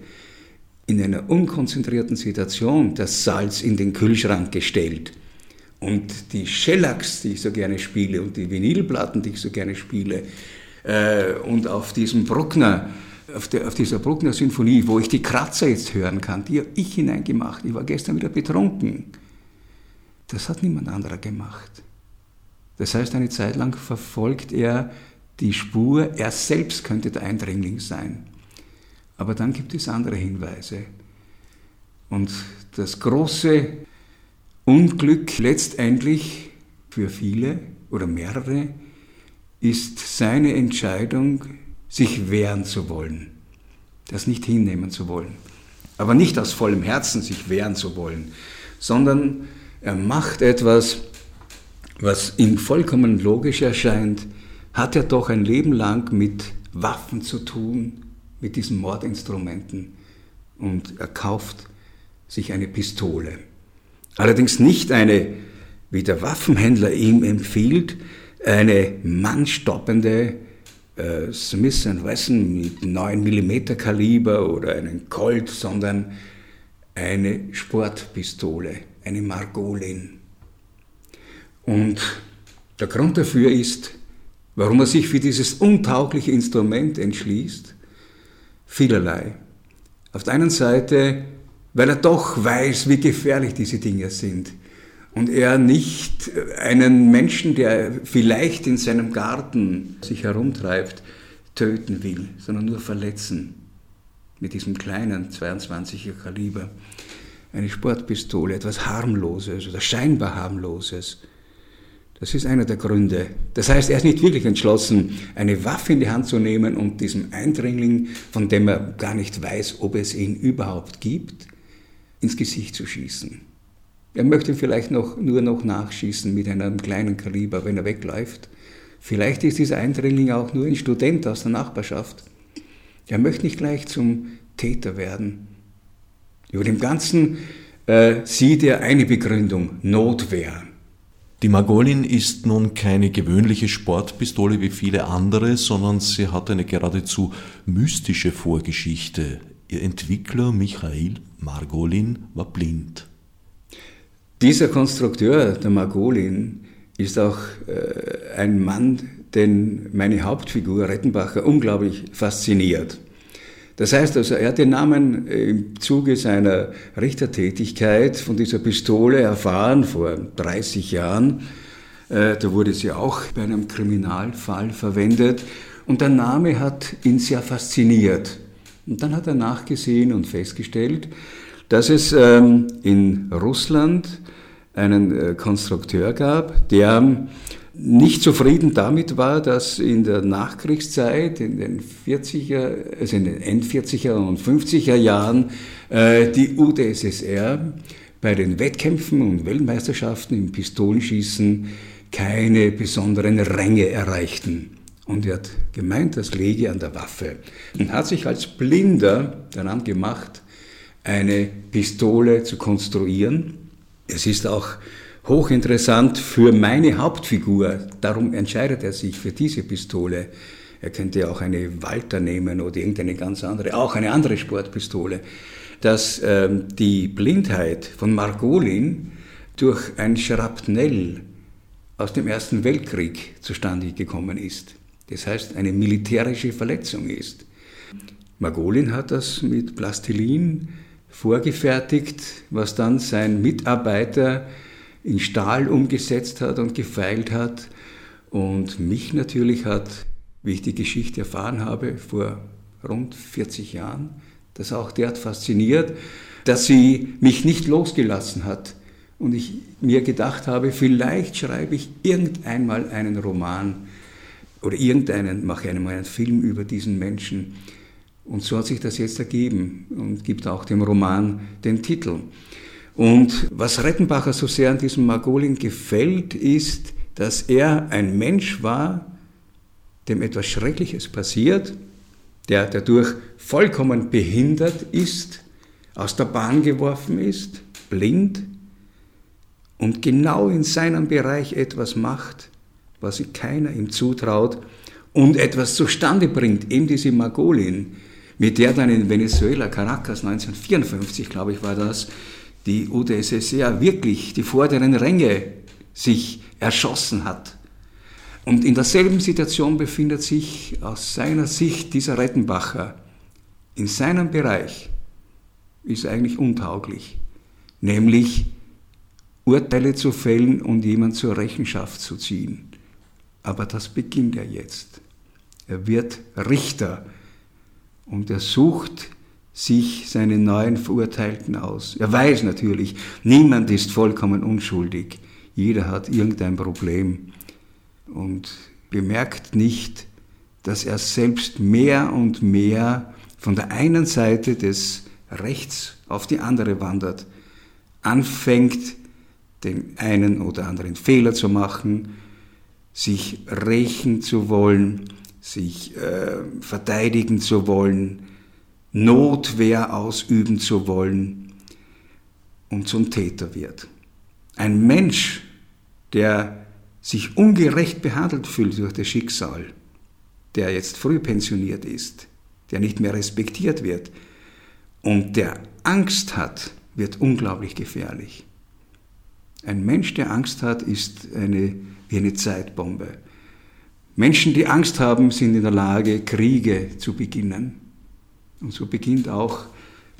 in einer unkonzentrierten Situation das Salz in den Kühlschrank gestellt. Und die Shellacks, die ich so gerne spiele, und die Vinylplatten, die ich so gerne spiele, und auf diesem Bruckner, auf, der, auf dieser Bruckner Sinfonie, wo ich die Kratzer jetzt hören kann, die habe ich hineingemacht. Ich war gestern wieder betrunken. Das hat niemand anderer gemacht. Das heißt, eine Zeit lang verfolgt er die Spur, er selbst könnte der Eindringling sein. Aber dann gibt es andere Hinweise. Und das große Unglück letztendlich für viele oder mehrere ist seine Entscheidung, sich wehren zu wollen, das nicht hinnehmen zu wollen. Aber nicht aus vollem Herzen sich wehren zu wollen, sondern er macht etwas, was ihm vollkommen logisch erscheint, hat er doch ein Leben lang mit Waffen zu tun, mit diesen Mordinstrumenten und er kauft sich eine Pistole. Allerdings nicht eine, wie der Waffenhändler ihm empfiehlt, eine mannstoppende äh, Smith Wesson mit 9 mm Kaliber oder einen Colt, sondern eine Sportpistole, eine Margolin. Und der Grund dafür ist, warum er sich für dieses untaugliche Instrument entschließt, vielerlei. Auf der einen Seite, weil er doch weiß, wie gefährlich diese Dinge sind und er nicht einen Menschen, der vielleicht in seinem Garten sich herumtreibt, töten will, sondern nur verletzen mit diesem kleinen 22er Kaliber. Eine Sportpistole, etwas harmloses oder scheinbar harmloses. Das ist einer der Gründe. Das heißt, er ist nicht wirklich entschlossen, eine Waffe in die Hand zu nehmen und diesem Eindringling, von dem er gar nicht weiß, ob es ihn überhaupt gibt, ins Gesicht zu schießen. Er möchte vielleicht noch, nur noch nachschießen mit einem kleinen Kaliber, wenn er wegläuft. Vielleicht ist dieser Eindringling auch nur ein Student aus der Nachbarschaft. Er möchte nicht gleich zum Täter werden. Über dem Ganzen äh, sieht er eine Begründung, Notwehr. Die Magolin ist nun keine gewöhnliche Sportpistole wie viele andere, sondern sie hat eine geradezu mystische Vorgeschichte. Ihr Entwickler Michael Margolin war blind. Dieser Konstrukteur der Margolin ist auch äh, ein Mann, den meine Hauptfigur Rettenbacher unglaublich fasziniert. Das heißt also, er hat den Namen im Zuge seiner Richtertätigkeit von dieser Pistole erfahren vor 30 Jahren. Äh, da wurde sie auch bei einem Kriminalfall verwendet und der Name hat ihn sehr fasziniert. Und dann hat er nachgesehen und festgestellt, dass es ähm, in Russland einen äh, Konstrukteur gab, der nicht zufrieden damit war, dass in der Nachkriegszeit, in den 40er, also in den End 40er und 50er Jahren, äh, die UdSSR bei den Wettkämpfen und Weltmeisterschaften im Pistolenschießen keine besonderen Ränge erreichten. Und er hat gemeint, das lege an der Waffe. Und hat sich als Blinder daran gemacht, eine Pistole zu konstruieren. Es ist auch hochinteressant für meine Hauptfigur. Darum entscheidet er sich für diese Pistole. Er könnte auch eine Walter nehmen oder irgendeine ganz andere, auch eine andere Sportpistole. Dass ähm, die Blindheit von Margolin durch ein Schrapnell aus dem Ersten Weltkrieg zustande gekommen ist. Das heißt, eine militärische Verletzung ist. Margolin hat das mit Plastilin vorgefertigt, was dann sein Mitarbeiter in Stahl umgesetzt hat und gefeilt hat. Und mich natürlich hat, wie ich die Geschichte erfahren habe, vor rund 40 Jahren, das auch derart fasziniert, dass sie mich nicht losgelassen hat. Und ich mir gedacht habe, vielleicht schreibe ich irgendeinmal einen Roman oder irgendeinen, mache einmal einen Film über diesen Menschen. Und so hat sich das jetzt ergeben und gibt auch dem Roman den Titel. Und was Rettenbacher so sehr an diesem Margolin gefällt, ist, dass er ein Mensch war, dem etwas Schreckliches passiert, der dadurch vollkommen behindert ist, aus der Bahn geworfen ist, blind und genau in seinem Bereich etwas macht, was sich keiner ihm zutraut und etwas zustande bringt, eben diese Margolin, mit der dann in Venezuela, Caracas 1954, glaube ich, war das, die UdSSR wirklich die vorderen Ränge sich erschossen hat. Und in derselben Situation befindet sich aus seiner Sicht dieser Rettenbacher. In seinem Bereich ist eigentlich untauglich, nämlich Urteile zu fällen und jemand zur Rechenschaft zu ziehen. Aber das beginnt er jetzt. Er wird Richter und er sucht sich seine neuen Verurteilten aus. Er weiß natürlich, niemand ist vollkommen unschuldig. Jeder hat irgendein Problem und bemerkt nicht, dass er selbst mehr und mehr von der einen Seite des Rechts auf die andere wandert, anfängt, den einen oder anderen Fehler zu machen, sich rächen zu wollen, sich äh, verteidigen zu wollen, Notwehr ausüben zu wollen und zum Täter wird. Ein Mensch, der sich ungerecht behandelt fühlt durch das Schicksal, der jetzt früh pensioniert ist, der nicht mehr respektiert wird und der Angst hat, wird unglaublich gefährlich. Ein Mensch, der Angst hat, ist eine, wie eine Zeitbombe. Menschen, die Angst haben, sind in der Lage, Kriege zu beginnen. Und so beginnt auch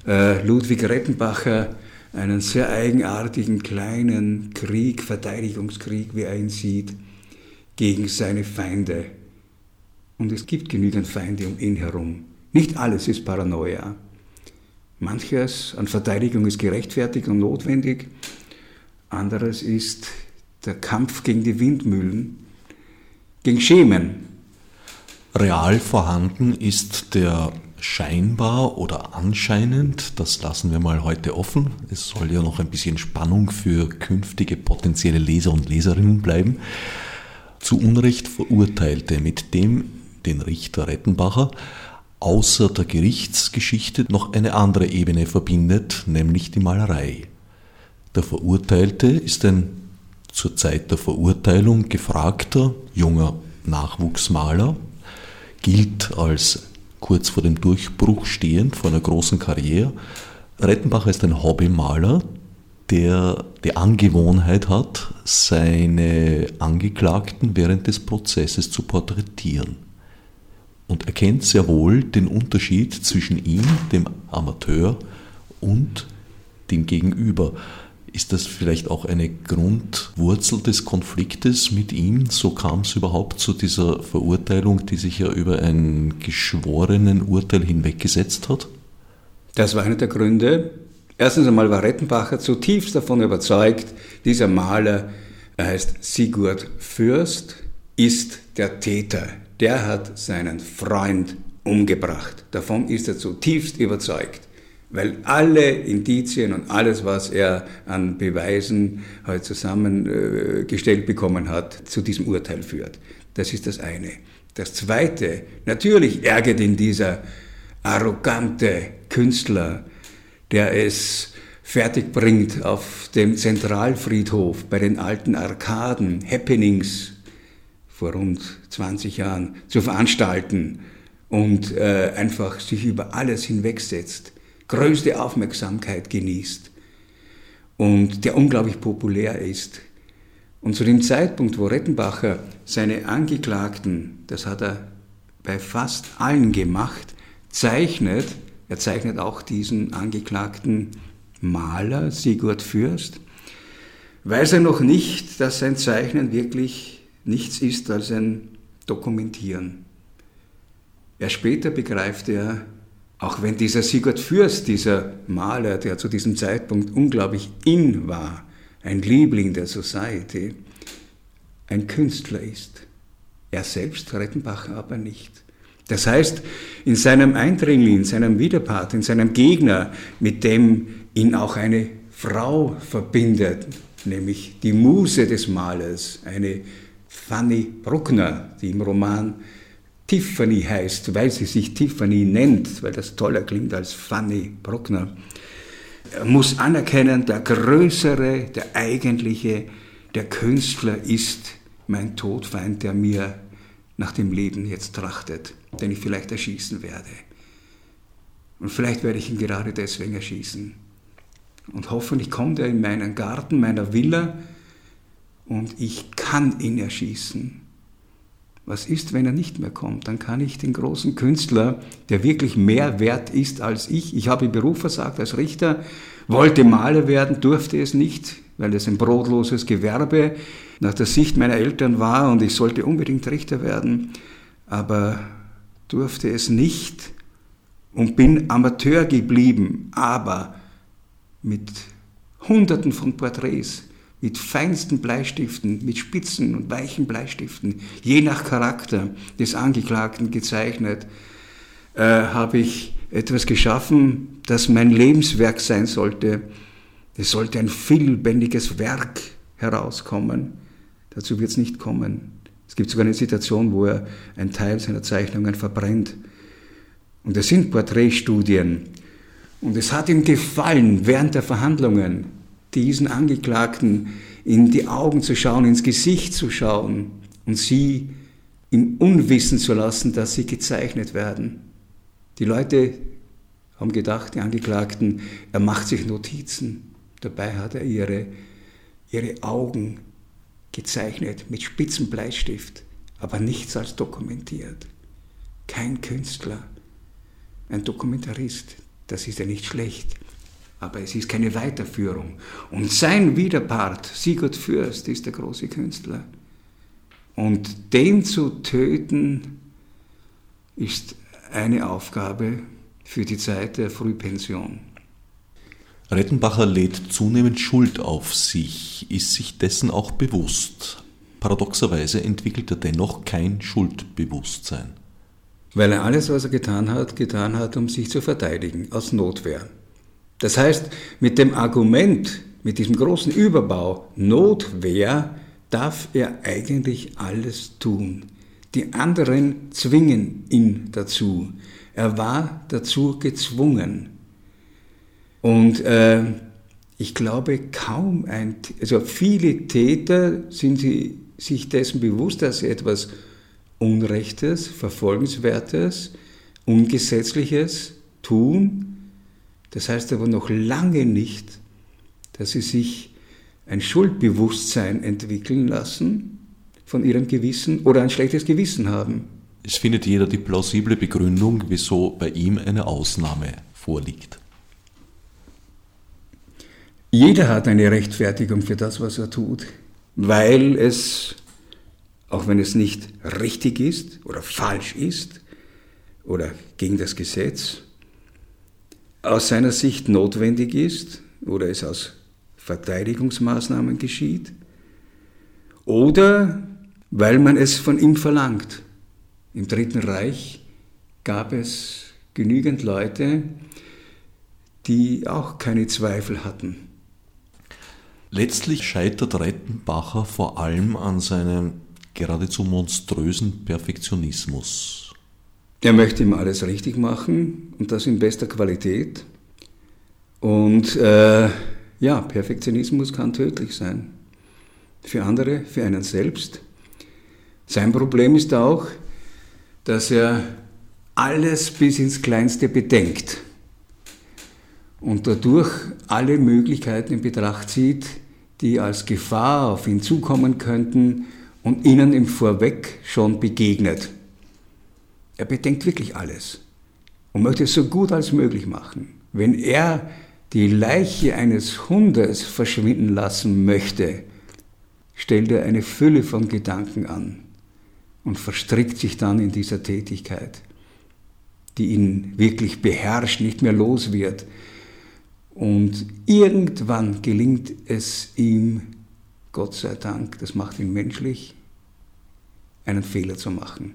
äh, Ludwig Rettenbacher einen sehr eigenartigen kleinen Krieg, Verteidigungskrieg, wie er ihn sieht, gegen seine Feinde. Und es gibt genügend Feinde um ihn herum. Nicht alles ist Paranoia. Manches an Verteidigung ist gerechtfertigt und notwendig. Anderes ist der Kampf gegen die Windmühlen, gegen Schemen. Real vorhanden ist der scheinbar oder anscheinend, das lassen wir mal heute offen. Es soll ja noch ein bisschen Spannung für künftige potenzielle Leser und Leserinnen bleiben. Zu Unrecht verurteilte, mit dem den Richter Rettenbacher außer der Gerichtsgeschichte noch eine andere Ebene verbindet, nämlich die Malerei. Der Verurteilte ist ein zur Zeit der Verurteilung gefragter junger Nachwuchsmaler, gilt als kurz vor dem Durchbruch stehend, vor einer großen Karriere. Rettenbacher ist ein Hobbymaler, der die Angewohnheit hat, seine Angeklagten während des Prozesses zu porträtieren. Und erkennt sehr wohl den Unterschied zwischen ihm, dem Amateur, und dem Gegenüber. Ist das vielleicht auch eine Grundwurzel des Konfliktes mit ihm? So kam es überhaupt zu dieser Verurteilung, die sich ja über ein geschworenen Urteil hinweggesetzt hat? Das war einer der Gründe. Erstens einmal war Rettenbacher zutiefst davon überzeugt, dieser Maler, er heißt Sigurd Fürst, ist der Täter. Der hat seinen Freund umgebracht. Davon ist er zutiefst überzeugt weil alle Indizien und alles, was er an Beweisen halt zusammengestellt bekommen hat, zu diesem Urteil führt. Das ist das eine. Das zweite, natürlich ärgert ihn dieser arrogante Künstler, der es fertig bringt, auf dem Zentralfriedhof bei den alten Arkaden Happenings vor rund 20 Jahren zu veranstalten und äh, einfach sich über alles hinwegsetzt größte Aufmerksamkeit genießt und der unglaublich populär ist. Und zu dem Zeitpunkt, wo Rettenbacher seine Angeklagten, das hat er bei fast allen gemacht, zeichnet, Er zeichnet auch diesen angeklagten Maler Sigurd Fürst. Weiß er noch nicht, dass sein Zeichnen wirklich nichts ist als ein Dokumentieren. Erst später begreift er, auch wenn dieser Sigurd Fürst, dieser Maler, der zu diesem Zeitpunkt unglaublich in war, ein Liebling der Society, ein Künstler ist. Er selbst, Rettenbacher, aber nicht. Das heißt, in seinem Eindringling, in seinem Widerpart, in seinem Gegner, mit dem ihn auch eine Frau verbindet, nämlich die Muse des Malers, eine Fanny Bruckner, die im Roman Tiffany heißt, weil sie sich Tiffany nennt, weil das toller klingt als Fanny Bruckner, er muss anerkennen, der Größere, der Eigentliche, der Künstler ist mein Todfeind, der mir nach dem Leben jetzt trachtet, den ich vielleicht erschießen werde. Und vielleicht werde ich ihn gerade deswegen erschießen. Und hoffentlich kommt er in meinen Garten, meiner Villa, und ich kann ihn erschießen. Was ist, wenn er nicht mehr kommt? Dann kann ich den großen Künstler, der wirklich mehr wert ist als ich, ich habe Beruf versagt als Richter, wollte Maler werden, durfte es nicht, weil es ein brotloses Gewerbe nach der Sicht meiner Eltern war und ich sollte unbedingt Richter werden, aber durfte es nicht und bin Amateur geblieben, aber mit Hunderten von Porträts, mit feinsten Bleistiften, mit spitzen und weichen Bleistiften, je nach Charakter des Angeklagten gezeichnet, äh, habe ich etwas geschaffen, das mein Lebenswerk sein sollte. Es sollte ein vielbändiges Werk herauskommen. Dazu wird es nicht kommen. Es gibt sogar eine Situation, wo er einen Teil seiner Zeichnungen verbrennt. Und es sind Porträtstudien. Und es hat ihm gefallen, während der Verhandlungen diesen Angeklagten in die Augen zu schauen, ins Gesicht zu schauen und sie im Unwissen zu lassen, dass sie gezeichnet werden. Die Leute haben gedacht, die Angeklagten, er macht sich Notizen. Dabei hat er ihre, ihre Augen gezeichnet mit spitzem Bleistift, aber nichts als dokumentiert. Kein Künstler, ein Dokumentarist, das ist ja nicht schlecht, aber es ist keine Weiterführung. Und sein Widerpart, Sigurd Fürst, ist der große Künstler. Und den zu töten, ist eine Aufgabe für die Zeit der Frühpension. Rettenbacher lädt zunehmend Schuld auf sich, ist sich dessen auch bewusst. Paradoxerweise entwickelt er dennoch kein Schuldbewusstsein. Weil er alles, was er getan hat, getan hat, um sich zu verteidigen, aus Notwehr. Das heißt, mit dem Argument, mit diesem großen Überbau Notwehr, darf er eigentlich alles tun. Die anderen zwingen ihn dazu. Er war dazu gezwungen. Und äh, ich glaube, kaum ein, also viele Täter sind sie sich dessen bewusst, dass sie etwas Unrechtes, Verfolgenswertes, Ungesetzliches tun. Das heißt aber noch lange nicht, dass sie sich ein Schuldbewusstsein entwickeln lassen von ihrem Gewissen oder ein schlechtes Gewissen haben. Es findet jeder die plausible Begründung, wieso bei ihm eine Ausnahme vorliegt. Jeder hat eine Rechtfertigung für das, was er tut, weil es, auch wenn es nicht richtig ist oder falsch ist oder gegen das Gesetz, aus seiner Sicht notwendig ist oder es aus Verteidigungsmaßnahmen geschieht oder weil man es von ihm verlangt. Im Dritten Reich gab es genügend Leute, die auch keine Zweifel hatten. Letztlich scheitert Rettenbacher vor allem an seinem geradezu monströsen Perfektionismus. Er möchte ihm alles richtig machen und das in bester Qualität. Und äh, ja, Perfektionismus kann tödlich sein. Für andere, für einen selbst. Sein Problem ist auch, dass er alles bis ins Kleinste bedenkt und dadurch alle Möglichkeiten in Betracht zieht, die als Gefahr auf ihn zukommen könnten und ihnen im Vorweg schon begegnet. Er bedenkt wirklich alles. und möchte es so gut als möglich machen. Wenn er die Leiche eines Hundes verschwinden lassen möchte, stellt er eine Fülle von Gedanken an und verstrickt sich dann in dieser Tätigkeit, die ihn wirklich beherrscht, nicht mehr los wird. Und irgendwann gelingt es ihm, Gott sei Dank, das macht ihn menschlich, einen Fehler zu machen.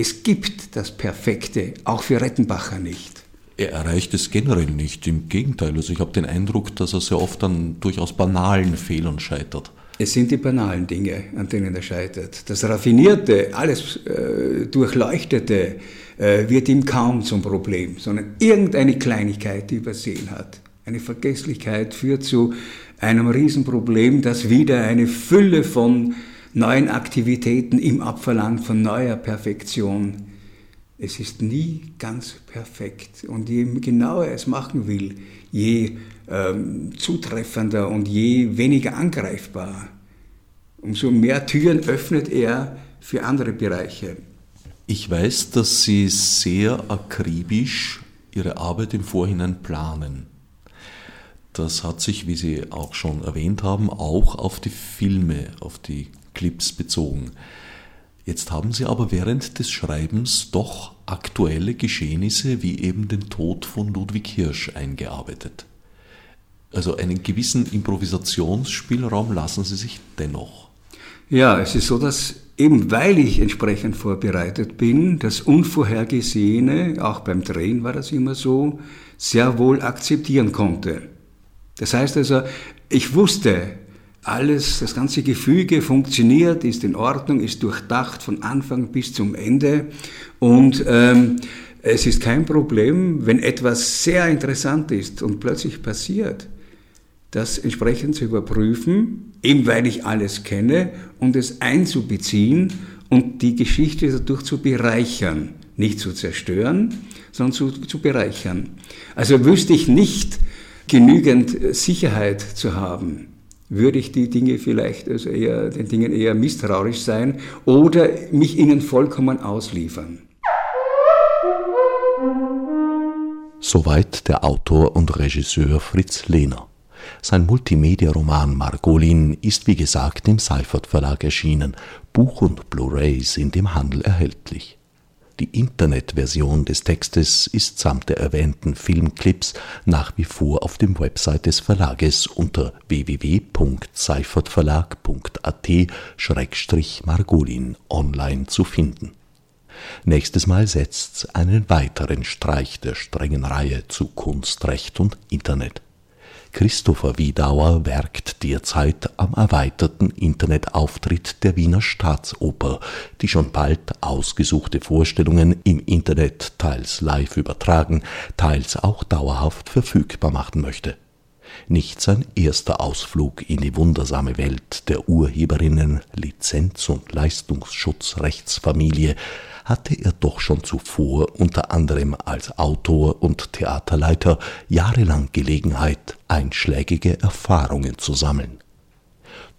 Es gibt das Perfekte, auch für Rettenbacher nicht. Er erreicht es generell nicht, im Gegenteil. Also ich habe den Eindruck, dass er sehr oft an durchaus banalen Fehlern scheitert. Es sind die banalen Dinge, an denen er scheitert. Das Raffinierte, alles äh, Durchleuchtete äh, wird ihm kaum zum Problem, sondern irgendeine Kleinigkeit, die übersehen hat. Eine Vergesslichkeit führt zu einem Riesenproblem, das wieder eine Fülle von neuen Aktivitäten ihm abverlangt, von neuer Perfektion. Es ist nie ganz perfekt. Und je genauer er es machen will, je ähm, zutreffender und je weniger angreifbar, umso mehr Türen öffnet er für andere Bereiche. Ich weiß, dass Sie sehr akribisch Ihre Arbeit im Vorhinein planen. Das hat sich, wie Sie auch schon erwähnt haben, auch auf die Filme, auf die Clips bezogen. Jetzt haben Sie aber während des Schreibens doch aktuelle Geschehnisse wie eben den Tod von Ludwig Hirsch eingearbeitet. Also einen gewissen Improvisationsspielraum lassen Sie sich dennoch. Ja, es ist so, dass eben weil ich entsprechend vorbereitet bin, das Unvorhergesehene, auch beim Drehen war das immer so, sehr wohl akzeptieren konnte. Das heißt also, ich wusste, alles, das ganze Gefüge funktioniert, ist in Ordnung, ist durchdacht von Anfang bis zum Ende und ähm, es ist kein Problem, wenn etwas sehr interessant ist und plötzlich passiert, das entsprechend zu überprüfen, eben weil ich alles kenne und es einzubeziehen und die Geschichte dadurch zu bereichern. Nicht zu zerstören, sondern zu, zu bereichern. Also wüsste ich nicht genügend Sicherheit zu haben, würde ich die Dinge vielleicht also eher, den Dingen eher misstrauisch sein oder mich ihnen vollkommen ausliefern. Soweit der Autor und Regisseur Fritz Lehner. Sein Multimedia-Roman Margolin ist wie gesagt im Seifert Verlag erschienen. Buch und Blu-ray sind im Handel erhältlich. Die Internetversion des Textes ist samt der erwähnten Filmclips nach wie vor auf dem Website des Verlages unter www.seifertverlag.at-margolin online zu finden. Nächstes Mal setzt's einen weiteren Streich der strengen Reihe zu Kunst, Recht und Internet. Christopher Wiedauer werkt derzeit am erweiterten Internetauftritt der Wiener Staatsoper, die schon bald ausgesuchte Vorstellungen im Internet teils live übertragen, teils auch dauerhaft verfügbar machen möchte. Nicht sein erster Ausflug in die wundersame Welt der Urheberinnen Lizenz- und Leistungsschutzrechtsfamilie hatte er doch schon zuvor unter anderem als Autor und Theaterleiter jahrelang Gelegenheit, einschlägige Erfahrungen zu sammeln.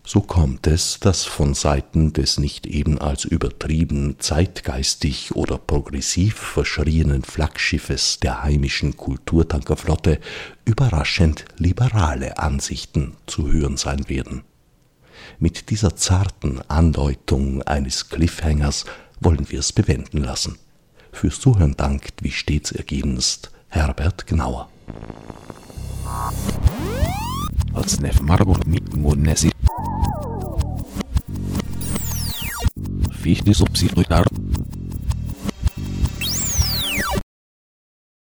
So kommt es, dass von Seiten des nicht eben als übertrieben zeitgeistig oder progressiv verschrienen Flaggschiffes der heimischen Kulturtankerflotte überraschend liberale Ansichten zu hören sein werden. Mit dieser zarten Andeutung eines Cliffhangers wollen wir es bewenden lassen. Fürs Zuhören dankt, wie stets ergebenst, Herbert Gnauer. Als Nef Margot mit Monesi. Fichte subsidiar